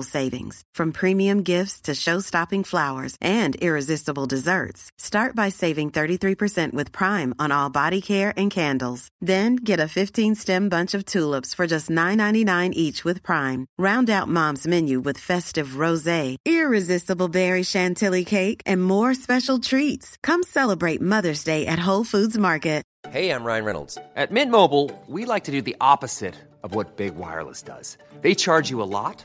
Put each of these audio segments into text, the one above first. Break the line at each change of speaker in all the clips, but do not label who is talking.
savings. From premium gifts to show-stopping flowers and irresistible desserts. Start by saving 33% with Prime on all body care and candles. Then get a 15-stem bunch of tulips for just $9.99 each with Prime. Round out Mom's menu with festive rosé, irresistible berry chantilly cake, and more special treats. Come celebrate Mother's Day at Whole Foods Market.
Hey, I'm Ryan Reynolds. At Mint Mobile, we like to do the opposite of what Big Wireless does. They charge you a lot,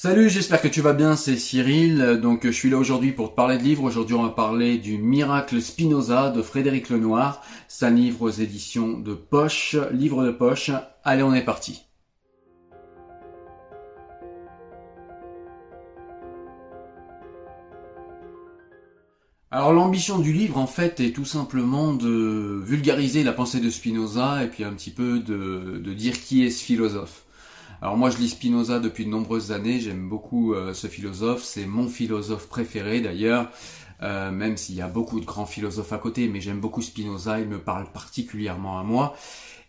Salut, j'espère que tu vas bien, c'est Cyril. Donc je suis là aujourd'hui pour te parler de livres. Aujourd'hui on va parler du Miracle Spinoza de Frédéric Lenoir. C'est livre aux éditions de poche, livre de poche. Allez, on est parti. Alors l'ambition du livre en fait est tout simplement de vulgariser la pensée de Spinoza et puis un petit peu de dire qui est ce philosophe. Alors moi je lis Spinoza depuis de nombreuses années, j'aime beaucoup euh, ce philosophe, c'est mon philosophe préféré d'ailleurs, euh, même s'il y a beaucoup de grands philosophes à côté, mais j'aime beaucoup Spinoza, il me parle particulièrement à moi.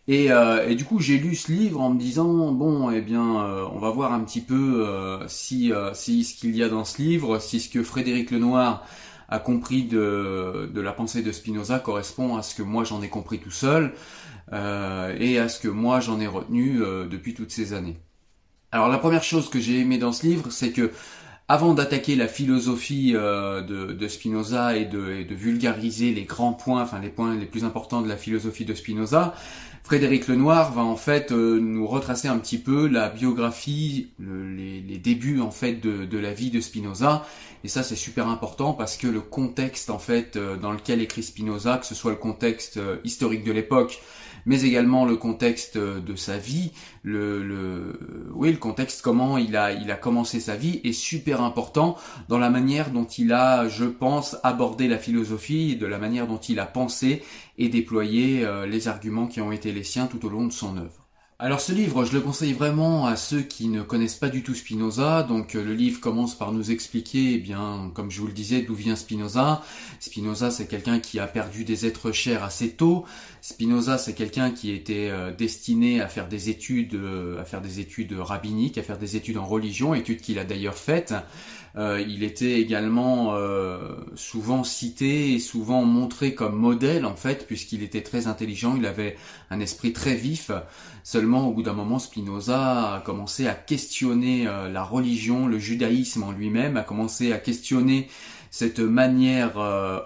Et, euh, du coup j'ai lu ce livre en me disant bon eh bien on va voir un petit peu si, si ce qu'il y a dans ce livre, si ce que Frédéric Lenoir a compris de, de la pensée de Spinoza correspond à ce que moi j'en ai compris tout seul et à ce que moi j'en ai retenu depuis toutes ces années. Alors la première chose que j'ai aimé dans ce livre, c'est que avant d'attaquer la philosophie euh, de, Spinoza et de, vulgariser les grands points, enfin les points les plus importants de la philosophie de Spinoza, Frédéric Lenoir va en fait euh, nous retracer un petit peu la biographie, le, les, les, débuts en fait de, de, la vie de Spinoza. Et ça c'est super important parce que le contexte en fait euh, dans lequel écrit Spinoza, que ce soit le contexte historique de l'époque, mais également le contexte de sa vie, le, le, oui, le contexte comment il a, il a commencé sa vie est super important dans la manière dont il a, je pense, abordé la philosophie, de la manière dont il a pensé et déployé euh, les arguments qui ont été les siens tout au long de son œuvre. Alors ce livre, je le conseille vraiment à ceux qui ne connaissent pas du tout Spinoza. Donc le livre commence par nous expliquer, eh bien, comme je vous le disais, d'où vient Spinoza. Spinoza, c'est quelqu'un qui a perdu des êtres chers assez tôt. Spinoza, c'est quelqu'un qui était euh, destiné à faire des études, euh, à faire des études rabbiniques, à faire des études en religion, études qu'il a d'ailleurs faites. Euh, il était également euh, souvent cité et souvent montré comme modèle en fait, puisqu'il était très intelligent, il avait un esprit très vif. Seulement, au bout d'un moment, Spinoza a commencé à questionner euh, la religion, le judaïsme en lui-même, a commencé à questionner cette manière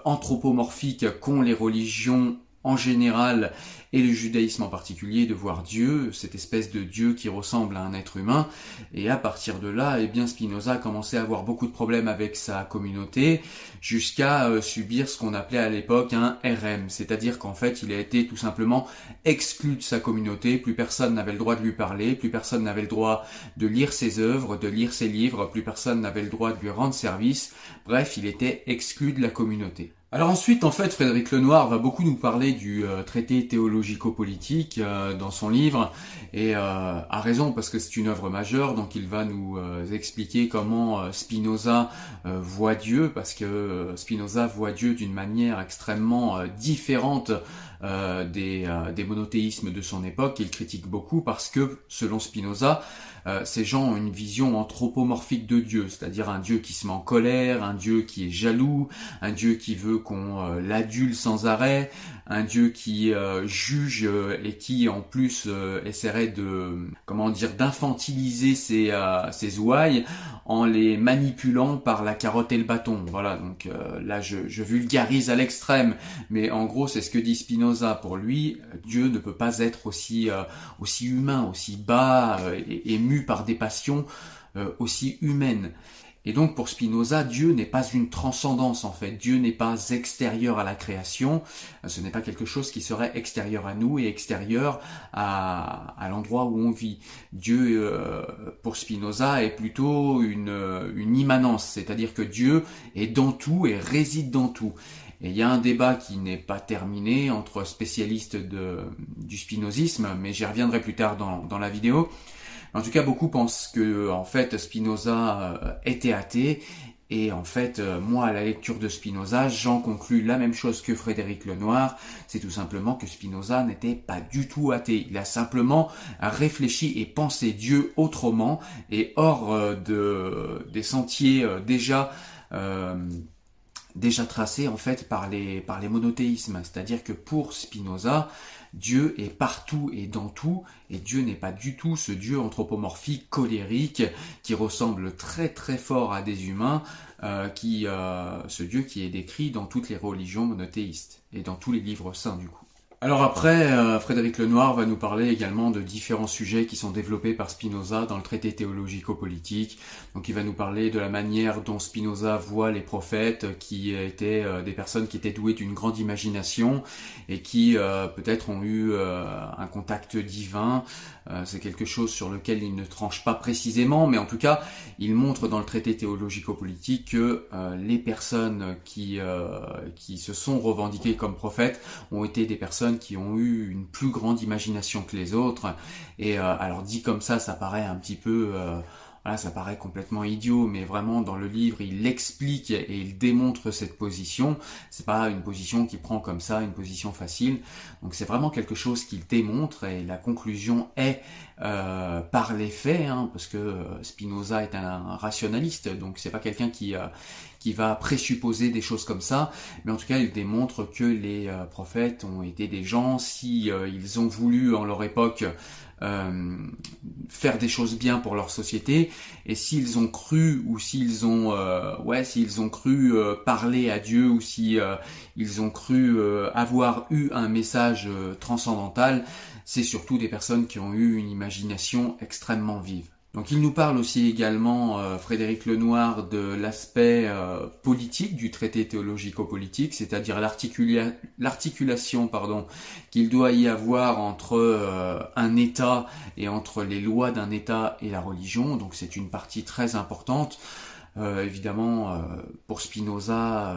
anthropomorphique qu'ont les religions en général et le judaïsme en particulier de voir Dieu, cette espèce de Dieu qui ressemble à un être humain. Et à partir de là, eh bien Spinoza a commencé à avoir beaucoup de problèmes avec sa communauté jusqu'à euh, subir ce qu'on appelait à l'époque un RM, c'est-à-dire qu'en fait il a été tout simplement exclu de sa communauté, plus personne n'avait le droit de lui parler, plus personne n'avait le droit de lire ses œuvres, de lire ses livres, plus personne n'avait le droit de lui rendre service, bref il était exclu de la communauté. Alors ensuite, en fait, Frédéric Lenoir va beaucoup nous parler du euh, traité théologico-politique euh, dans son livre, et euh, a raison parce que c'est une œuvre majeure, donc il va nous expliquer comment Spinoza voit Dieu, parce que Spinoza voit Dieu d'une manière extrêmement différente des, des monothéismes de son époque, qu'il critique beaucoup parce que, selon Spinoza, euh, ces gens ont une vision anthropomorphique de Dieu, c'est-à-dire un Dieu qui se met en colère, un Dieu qui est jaloux, un Dieu qui veut qu'on l'adule sans arrêt, un Dieu qui juge et qui en plus essaierait de comment dire d'infantiliser ses, ses ouailles en les manipulant par la carotte et le bâton. Voilà, donc là je, je vulgarise à l'extrême, mais en gros c'est ce que dit Spinoza. Pour lui, Dieu ne peut pas être aussi aussi humain, aussi bas et par des passions aussi humaines. Et donc pour Spinoza, Dieu n'est pas une transcendance en fait. Dieu n'est pas extérieur à la création. Ce n'est pas quelque chose qui serait extérieur à nous et extérieur à, l'endroit où on vit. Dieu, euh, pour Spinoza, est plutôt une, immanence, c'est-à-dire que Dieu est dans tout et réside dans tout. Et il y a un débat qui n'est pas terminé entre spécialistes du spinozisme, mais j'y reviendrai plus tard dans, dans la vidéo. En tout cas, beaucoup pensent que en fait Spinoza euh, était athée. Et en fait, euh, moi, à la lecture de Spinoza, j'en conclus la même chose que Frédéric Lenoir, c'est tout simplement que Spinoza n'était pas du tout athée. Il a simplement réfléchi et pensé Dieu autrement. Et hors euh, de, des sentiers déjà déjà tracés en fait par les, par les monothéismes. C'est-à-dire que pour Spinoza, Dieu est partout et dans tout, et Dieu n'est pas du tout ce Dieu anthropomorphique, colérique, qui ressemble très très fort à des humains, euh, euh, ce Dieu qui est décrit dans toutes les religions monothéistes, et dans tous les livres saints du coup. Alors après, euh, Frédéric Lenoir va nous parler également de différents sujets qui sont développés par Spinoza dans le traité théologico-politique. Donc il va nous parler de la manière dont Spinoza voit les prophètes, qui étaient euh, des personnes qui étaient douées d'une grande imagination et qui euh, peut-être ont eu un contact divin. C'est quelque chose sur lequel il ne tranche pas précisément, mais en tout cas, il montre dans le traité théologico-politique que les personnes qui, qui se sont revendiquées comme prophètes ont été des personnes qui ont eu une plus grande imagination que les autres. Et euh, alors dit comme ça, ça paraît un petit peu... Euh, voilà, ça paraît complètement idiot, mais vraiment dans le livre, il explique et il démontre cette position. C'est pas une position qui prend comme ça, une position facile. Donc c'est vraiment quelque chose qu'il démontre et la conclusion est euh, par les faits, hein, parce que Spinoza est un, rationaliste, donc c'est pas quelqu'un qui qui va présupposer des choses comme ça, mais en tout cas il démontre que les euh, prophètes ont été des gens, si euh, ils ont voulu en leur époque euh, faire des choses bien pour leur société, et s'ils ont cru ou s'ils ont ouais s'ils ont cru parler à Dieu ou si ils ont cru avoir eu un message transcendantal, c'est surtout des personnes qui ont eu une imagination extrêmement vive. Donc il nous parle aussi également, euh, Frédéric Lenoir, de l'aspect euh, politique du traité théologico-politique, c'est-à-dire l'articulation qu'il doit y avoir entre euh, un État et entre les lois d'un État et la religion. Donc c'est une partie très importante. Évidemment, pour Spinoza,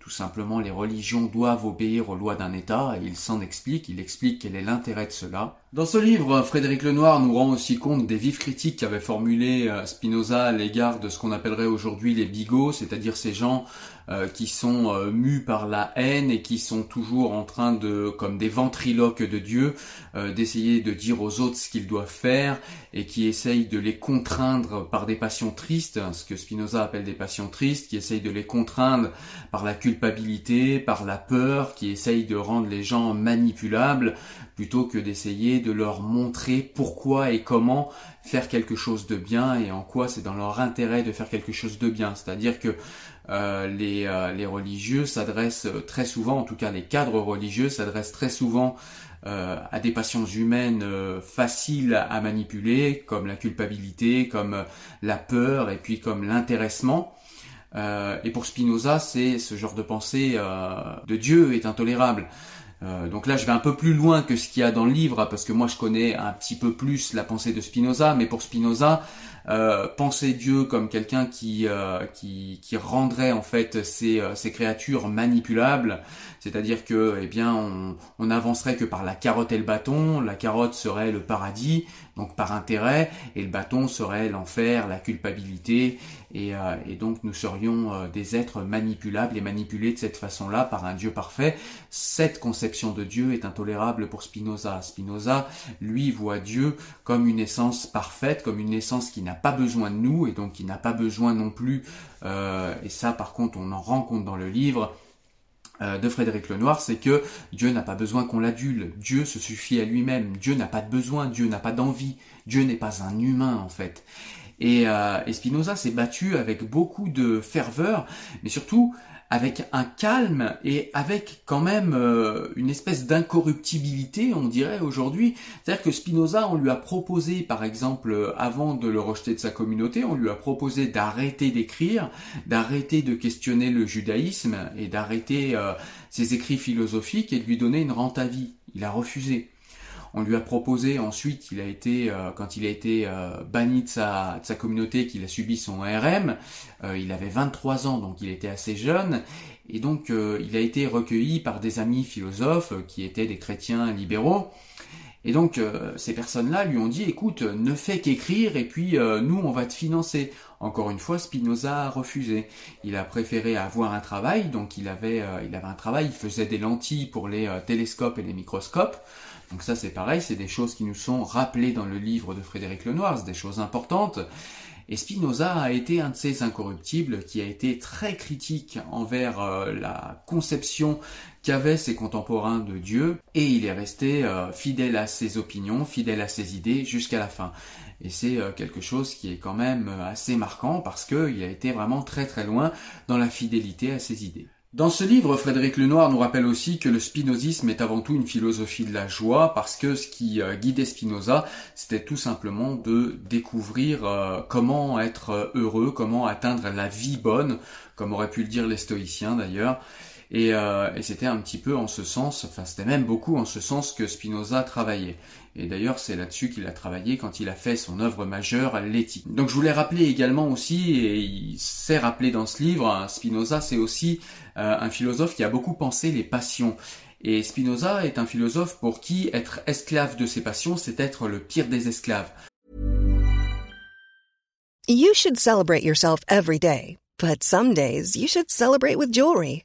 tout simplement, les religions doivent obéir aux lois d'un État, et il s'en explique, il explique quel est l'intérêt de cela. Dans ce livre, Frédéric Lenoir nous rend aussi compte des vives critiques qu'avait formulées Spinoza à l'égard de ce qu'on appellerait aujourd'hui les bigots, c'est-à-dire ces gens euh, qui sont euh, mus par la haine et qui sont toujours en train de, comme des ventriloques de Dieu, euh, d'essayer de dire aux autres ce qu'ils doivent faire et qui essayent de les contraindre par des passions tristes, hein, ce que Spinoza appelle des passions tristes, qui essayent de les contraindre par la culpabilité, par la peur, qui essayent de rendre les gens manipulables plutôt que d'essayer de leur montrer pourquoi et comment faire quelque chose de bien et en quoi c'est dans leur intérêt de faire quelque chose de bien. C'est-à-dire que euh, les, euh, les, religieux s'adressent très souvent, en tout cas les cadres religieux s'adressent très souvent euh, à des passions humaines faciles à manipuler, comme la culpabilité, comme la peur et puis comme l'intéressement. et pour Spinoza, c'est ce genre de pensée de Dieu est intolérable. Donc là, je vais un peu plus loin que ce qu'il y a dans le livre, parce que moi, je connais un petit peu plus la pensée de Spinoza, mais pour Spinoza, euh, penser Dieu comme quelqu'un qui, euh, qui, rendrait en fait ces, euh, ces créatures manipulables, c'est-à-dire que eh bien on, on avancerait que par la carotte et le bâton, la carotte serait le paradis, donc par intérêt, et le bâton serait l'enfer, la culpabilité, et, euh, donc nous serions euh, des êtres manipulables et manipulés de cette façon-là par un Dieu parfait. Cette conception de Dieu est intolérable pour Spinoza. Spinoza, lui, voit Dieu comme une essence parfaite, comme une essence qui n'a pas besoin de nous, et donc qui n'a pas besoin non plus, euh, et ça par contre on en rend compte dans le livre, de Frédéric Lenoir, c'est que Dieu n'a pas besoin qu'on l'adule, Dieu se suffit à lui-même, Dieu n'a pas de besoin, Dieu n'a pas d'envie, Dieu n'est pas un humain en fait. Et, euh, Spinoza s'est battu avec beaucoup de ferveur, mais surtout avec un calme et avec quand même euh, une espèce d'incorruptibilité, on dirait aujourd'hui. C'est-à-dire que Spinoza, on lui a proposé, par exemple, avant de le rejeter de sa communauté, on lui a proposé d'arrêter d'écrire, d'arrêter de questionner le judaïsme et d'arrêter euh, ses écrits philosophiques et de lui donner une rente à vie. Il a refusé. On lui a proposé ensuite, il a été, euh, quand il a été euh, banni de sa, communauté, qu'il a subi son RM, euh, il avait 23 ans, donc il était assez jeune, et donc il a été recueilli par des amis philosophes qui étaient des chrétiens libéraux. Et donc ces personnes-là lui ont dit, écoute, ne fais qu'écrire et puis nous on va te financer. Encore une fois, Spinoza a refusé. Il a préféré avoir un travail, donc il avait, il avait un travail, il faisait des lentilles pour les télescopes et les microscopes. Donc ça c'est pareil, c'est des choses qui nous sont rappelées dans le livre de Frédéric Lenoir, c'est des choses importantes. Et Spinoza a été un de ces incorruptibles qui a été très critique envers euh, la conception qu'avaient ses contemporains de Dieu, et il est resté euh, fidèle à ses opinions, fidèle à ses idées jusqu'à la fin. Et c'est euh, quelque chose qui est quand même assez marquant parce qu'il a été vraiment très très loin dans la fidélité à ses idées. Dans ce livre, Frédéric Lenoir nous rappelle aussi que le spinozisme est avant tout une philosophie de la joie parce que ce qui euh, guidait Spinoza, c'était tout simplement de découvrir euh, comment être euh, heureux, comment atteindre la vie bonne, comme auraient pu le dire les stoïciens d'ailleurs. Et, et c'était un petit peu en ce sens, enfin c'était même beaucoup en ce sens que Spinoza travaillait. Et d'ailleurs, c'est là-dessus qu'il a travaillé quand il a fait son œuvre majeure, l'éthique. Donc je voulais rappeler également aussi, et il s'est rappelé dans ce livre, hein, Spinoza, c'est aussi euh, un philosophe qui a beaucoup pensé les passions. Et Spinoza est un philosophe pour qui être esclave de ses passions, c'est être le pire des esclaves.
You should celebrate yourself every day, but some days you should celebrate with jewelry.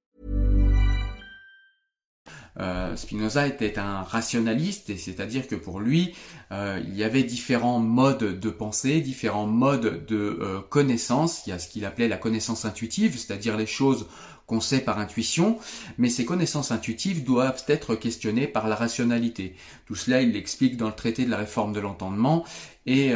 Euh, Spinoza était un rationaliste, et c'est-à-dire que pour lui, euh, il y avait différents modes de pensée, différents modes de euh, connaissance. Il y a ce qu'il appelait la connaissance intuitive, c'est-à-dire les choses qu'on sait par intuition, mais ces connaissances intuitives doivent être questionnées par la rationalité. Tout cela, il l'explique dans le traité de la réforme de l'entendement, et,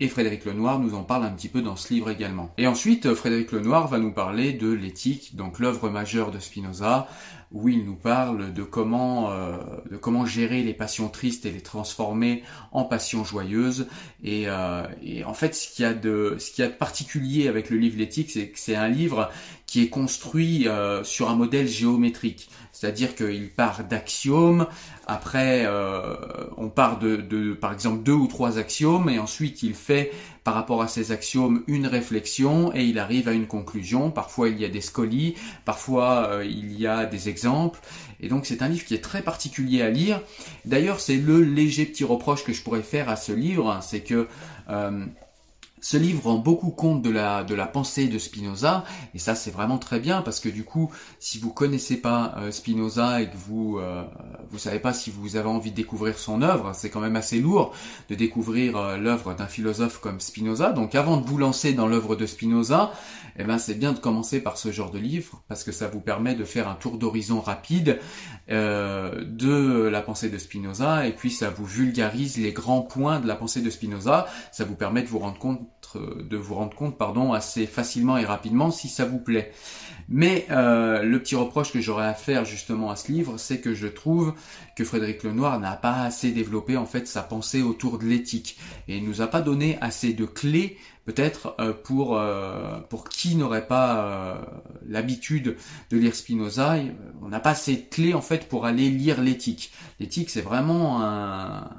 et Frédéric Lenoir nous en parle un petit peu dans ce livre également. Et ensuite, Frédéric Lenoir va nous parler de l'éthique, donc l'œuvre majeure de Spinoza, où il nous parle de comment, euh, de comment gérer les passions tristes et les transformer en passions joyeuses. Et, euh, et en fait, ce qu'il y a de, ce qu'il y a de particulier avec le livre L'éthique, c'est que c'est un livre qui est construit euh, sur un modèle géométrique. C'est-à-dire qu'il part d'axiomes, après euh, on part de, par exemple deux ou trois axiomes, et ensuite il fait par rapport à ces axiomes une réflexion, et il arrive à une conclusion. Parfois il y a des scolies, parfois euh, il y a des exemples, et donc c'est un livre qui est très particulier à lire. D'ailleurs c'est le léger petit reproche que je pourrais faire à ce livre, hein, c'est que ce livre rend beaucoup compte de la, de la pensée de Spinoza, et ça c'est vraiment très bien parce que du coup, si vous connaissez pas euh, Spinoza et que vous euh, vous savez pas si vous avez envie de découvrir son œuvre, c'est quand même assez lourd de découvrir euh, l'œuvre d'un philosophe comme Spinoza. Donc avant de vous lancer dans l'œuvre de Spinoza, eh ben c'est bien de commencer par ce genre de livre parce que ça vous permet de faire un tour d'horizon rapide de la pensée de Spinoza et puis ça vous vulgarise les grands points de la pensée de Spinoza. Ça vous permet de vous rendre compte de vous rendre compte pardon, assez facilement et rapidement si ça vous plaît. Mais euh, le petit reproche que j'aurais à faire justement à ce livre, c'est que je trouve que Frédéric Lenoir n'a pas assez développé en fait sa pensée autour de l'éthique et il nous a pas donné assez de clés peut-être euh, pour euh, pour qui n'aurait pas l'habitude de lire Spinoza, on n'a pas assez de clés en fait pour aller lire l'éthique. L'éthique c'est vraiment un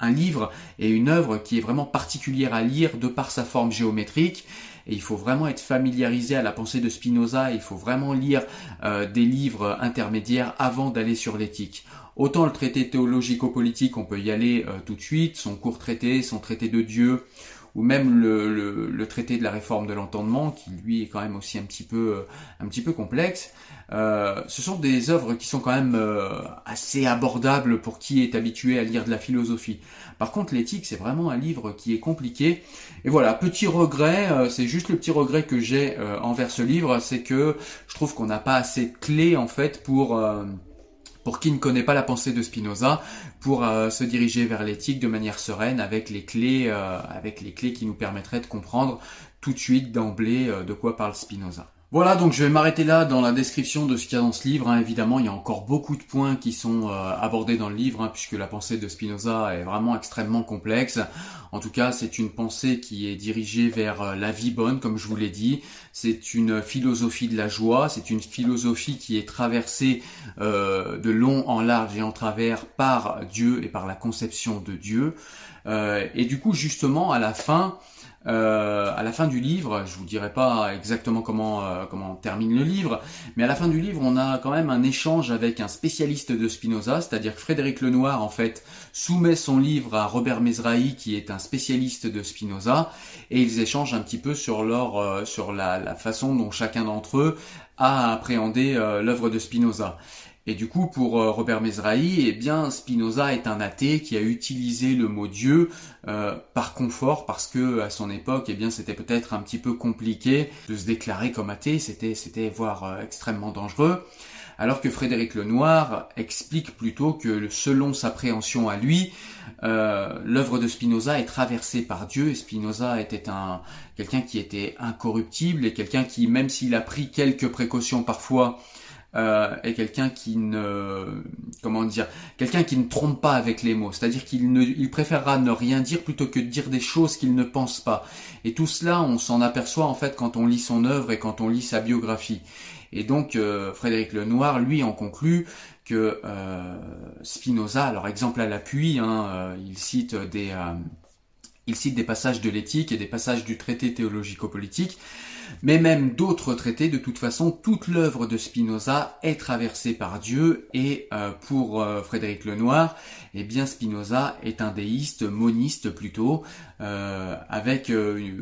un livre et une œuvre qui est vraiment particulière à lire de par sa forme géométrique. Et il faut vraiment être familiarisé à la pensée de Spinoza, il faut vraiment lire euh, des livres intermédiaires avant d'aller sur l'éthique. Autant le traité théologico-politique, on peut y aller euh, tout de suite, son court traité, son traité de Dieu, ou même le, traité de la réforme de l'entendement, qui lui est quand même aussi un petit peu, euh, un petit peu complexe. Euh, ce sont des œuvres qui sont quand même euh, assez abordables pour qui est habitué à lire de la philosophie. Par contre, l'éthique, c'est vraiment un livre qui est compliqué. Et voilà, petit regret, c'est juste le petit regret que j'ai envers ce livre, c'est que je trouve qu'on n'a pas assez de clés en fait pour pour qui ne connaît pas la pensée de Spinoza, pour euh, se diriger vers l'éthique de manière sereine avec les clés, euh, avec les clés qui nous permettraient de comprendre tout de suite d'emblée euh, de quoi parle Spinoza. Voilà, donc je vais m'arrêter là dans la description de ce qu'il y a dans ce livre. Hein. Évidemment, il y a encore beaucoup de points qui sont euh, abordés dans le livre, hein, puisque la pensée de Spinoza est vraiment extrêmement complexe. En tout cas, c'est une pensée qui est dirigée vers euh, la vie bonne, comme je vous l'ai dit. C'est une philosophie de la joie, c'est une philosophie qui est traversée euh, de long en large et en travers par Dieu et par la conception de Dieu. et du coup, justement, à la fin, euh, à la fin du livre, je vous dirai pas exactement comment euh, comment termine le livre, mais à la fin du livre, on a quand même un échange avec un spécialiste de Spinoza, c'est-à-dire que Frédéric Lenoir en fait soumet son livre à Robert Mezrahi qui est un spécialiste de Spinoza et ils échangent un petit peu sur leur euh, sur la, la, façon dont chacun d'entre eux a appréhendé l'œuvre de Spinoza. Et du coup, pour euh, Robert Mezrahi, eh bien, Spinoza est un athée qui a utilisé le mot Dieu euh, par confort, parce que à son époque, eh bien, c'était peut-être un petit peu compliqué de se déclarer comme athée. C'était, c'était voire euh, extrêmement dangereux. Alors que Frédéric Lenoir explique plutôt que selon sa préhension à lui, l'œuvre de Spinoza est traversée par Dieu et Spinoza était un quelqu'un qui était incorruptible et quelqu'un qui, même s'il a pris quelques précautions parfois euh, est quelqu'un qui ne comment dire quelqu'un qui ne trompe pas avec les mots. C'est-à-dire qu'il ne il préférera ne rien dire plutôt que de dire des choses qu'il ne pense pas. Et tout cela on s'en aperçoit en fait quand on lit son œuvre et quand on lit sa biographie. Et donc euh, Frédéric Lenoir lui en conclut que euh, Spinoza alors exemple à l'appui hein, euh, il cite des il cite des passages de l'éthique et des passages du traité théologico-politique mais même d'autres traités, de toute façon, toute l'œuvre de Spinoza est traversée par Dieu, et euh, pour euh, Frédéric Lenoir, eh bien Spinoza est un déiste, moniste plutôt, euh, avec,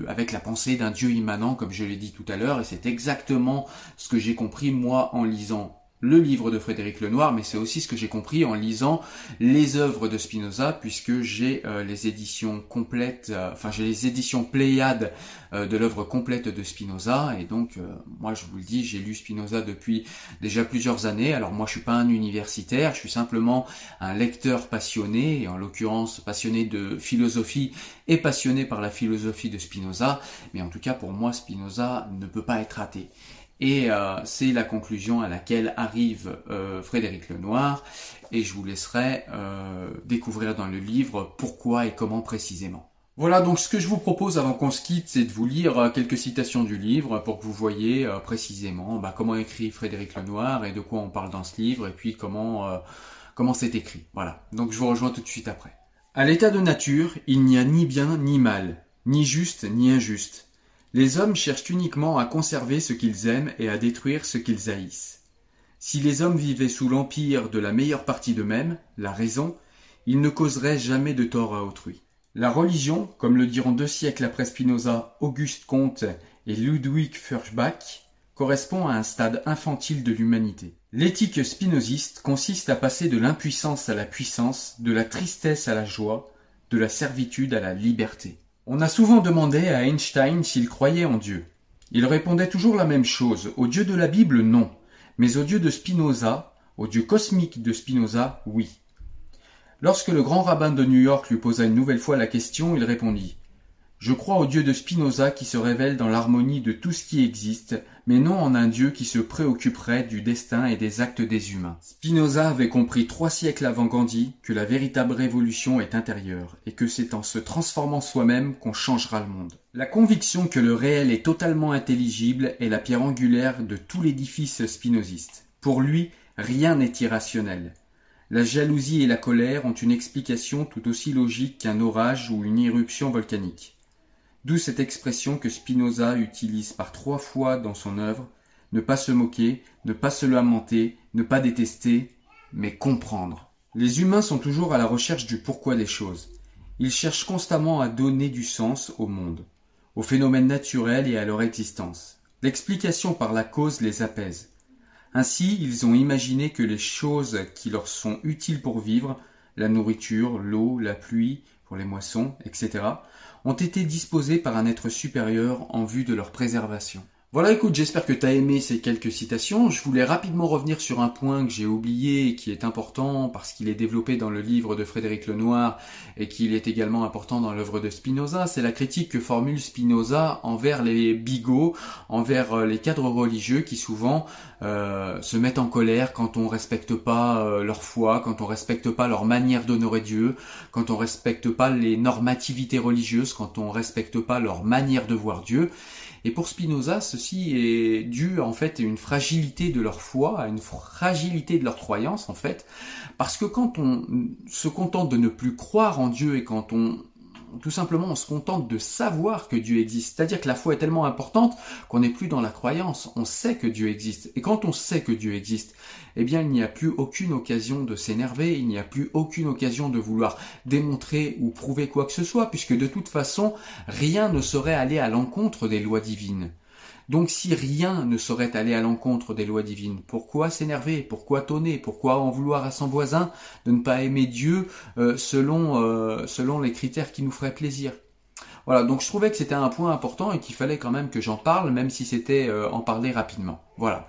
avec la pensée d'un Dieu immanent, comme je l'ai dit tout à l'heure, et c'est exactement ce que j'ai compris moi en lisant le livre de Frédéric Lenoir, mais c'est aussi ce que j'ai compris en lisant les œuvres de Spinoza, puisque j'ai euh, les éditions complètes, euh, enfin j'ai les éditions Pléiades euh, de l'œuvre complète de Spinoza, et donc moi je vous le dis, j'ai lu Spinoza depuis déjà plusieurs années. Alors moi je suis pas un universitaire, je suis simplement un lecteur passionné, et en l'occurrence passionné de philosophie et passionné par la philosophie de Spinoza, mais en tout cas pour moi Spinoza ne peut pas être athée. Et euh, c'est la conclusion à laquelle arrive euh, Frédéric Lenoir, et je vous laisserai euh, découvrir dans le livre pourquoi et comment précisément. Voilà, donc ce que je vous propose avant qu'on se quitte, c'est de vous lire quelques citations du livre pour que vous voyez précisément bah, comment écrit Frédéric Lenoir et de quoi on parle dans ce livre, et puis comment comment c'est écrit. Voilà, donc je vous rejoins tout de suite après. À l'état de nature, il n'y a ni bien ni mal, ni juste ni injuste les hommes cherchent uniquement à conserver ce qu'ils aiment et à détruire ce qu'ils haïssent. Si les hommes vivaient sous l'empire de la meilleure partie d'eux-mêmes, la raison, ils ne causeraient jamais de tort à autrui. La religion, comme le diront deux siècles après Spinoza Auguste Comte et Ludwig Feuerbach, correspond à un stade infantile de l'humanité. L'éthique spinoziste consiste à passer de l'impuissance à la puissance, de la tristesse à la joie, de la servitude à la liberté. On a souvent demandé à Einstein s'il croyait en Dieu. Il répondait toujours la même chose. Au Dieu de la Bible, non. Mais au Dieu de Spinoza, au Dieu cosmique de Spinoza, oui. Lorsque le grand rabbin de New York lui posa une nouvelle fois la question, il répondit Je crois au Dieu de Spinoza qui se révèle dans l'harmonie de tout ce qui existe, mais non en un Dieu qui se préoccuperait du destin et des actes des humains. Spinoza avait compris trois siècles avant Gandhi que la véritable révolution est intérieure, et que c'est en se transformant soi-même qu'on changera le monde. La conviction que le réel est totalement intelligible est la pierre angulaire de tout l'édifice spinoziste. Pour lui, rien n'est irrationnel. La jalousie et la colère ont une explication tout aussi logique qu'un orage ou une éruption volcanique. D'où cette expression que Spinoza utilise par trois fois dans son œuvre ne pas se moquer, ne pas se lamenter, ne pas détester, mais comprendre. Les humains sont toujours à la recherche du pourquoi des choses. Ils cherchent constamment à donner du sens au monde, aux phénomènes naturels et à leur existence. L'explication par la cause les apaise. Ainsi, ils ont imaginé que les choses qui leur sont utiles pour vivre, la nourriture, l'eau, la pluie, pour les moissons, etc., ont été disposés par un être supérieur en vue de leur préservation. Voilà, écoute, j'espère que tu as aimé ces quelques citations. Je voulais rapidement revenir sur un point que j'ai oublié et qui est important parce qu'il est développé dans le livre de Frédéric Lenoir et qu'il est également important dans l'œuvre de Spinoza. C'est la critique que formule Spinoza envers les bigots, envers euh, les cadres religieux qui souvent euh, se mettent en colère quand on respecte pas euh, leur foi, quand on respecte pas leur manière d'honorer Dieu, quand on respecte pas les normativités religieuses, quand on respecte pas leur manière de voir Dieu. Et pour Spinoza, ceci est dû en fait à une fragilité de leur foi, à une fragilité de leur croyance en fait, parce que quand on se contente de ne plus croire en Dieu et quand on tout simplement on se contente de savoir que Dieu existe. C'est-à-dire que la foi est tellement importante qu'on n'est plus dans la croyance, on sait que Dieu existe. Et quand on sait que Dieu existe, eh bien il n'y a plus aucune occasion de s'énerver, il n'y a plus aucune occasion de vouloir démontrer ou prouver quoi que ce soit, puisque de toute façon, rien ne serait allé à l'encontre des lois divines. Donc si rien ne saurait aller à l'encontre des lois divines, pourquoi s'énerver Pourquoi tonner Pourquoi en vouloir à son voisin de ne pas aimer Dieu euh, selon, euh, selon les critères qui nous feraient plaisir? Voilà, donc je trouvais que c'était un point important et qu'il fallait quand même que j'en parle, même si c'était euh, en parler rapidement. Voilà.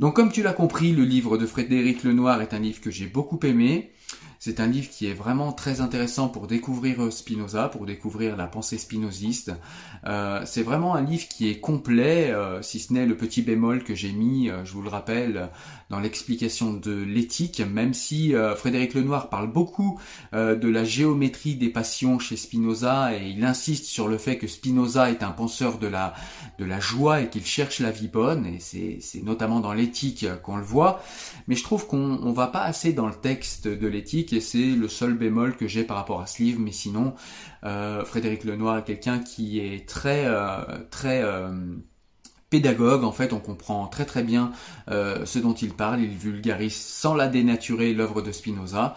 Donc comme tu l'as compris, le livre de Frédéric Lenoir est un livre que j'ai beaucoup aimé. C'est un livre qui est vraiment très intéressant pour découvrir euh, Spinoza, pour découvrir la pensée spinoziste. Euh, c'est vraiment un livre qui est complet, euh, si ce n'est le petit bémol que j'ai mis, je vous le rappelle, dans l'explication de l'éthique, même si Frédéric Lenoir parle beaucoup de la géométrie des passions chez Spinoza et il insiste sur le fait que Spinoza est un penseur de la, de la joie et qu'il cherche la vie bonne, et c'est notamment dans l'éthique qu'on le voit. Mais je trouve qu'on ne va pas assez dans le texte de l'éthique c'est le seul bémol que j'ai par rapport à ce livre. Mais sinon, euh, Frédéric Lenoir est quelqu'un qui est très euh, très euh, pédagogue, en fait, on comprend très très bien ce dont il parle, il vulgarise sans la dénaturer l'œuvre de Spinoza.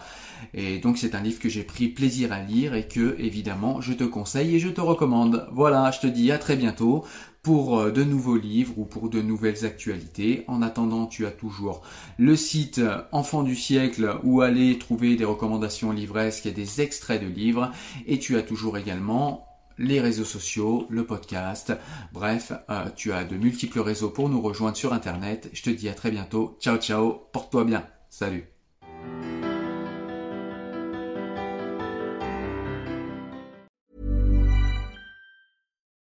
Et donc c'est un livre que j'ai pris plaisir à lire et que évidemment je te conseille et je te recommande. Voilà, je te dis à très bientôt pour euh, de nouveaux livres ou pour de nouvelles actualités. En attendant, tu as toujours le site Enfant du siècle où aller trouver des recommandations livresques et des extraits de livres. Et tu as toujours également les réseaux sociaux, le podcast. Bref, euh, tu as de multiples réseaux pour nous rejoindre sur Internet. Je te dis à très bientôt. Ciao ciao, porte-toi bien. Salut.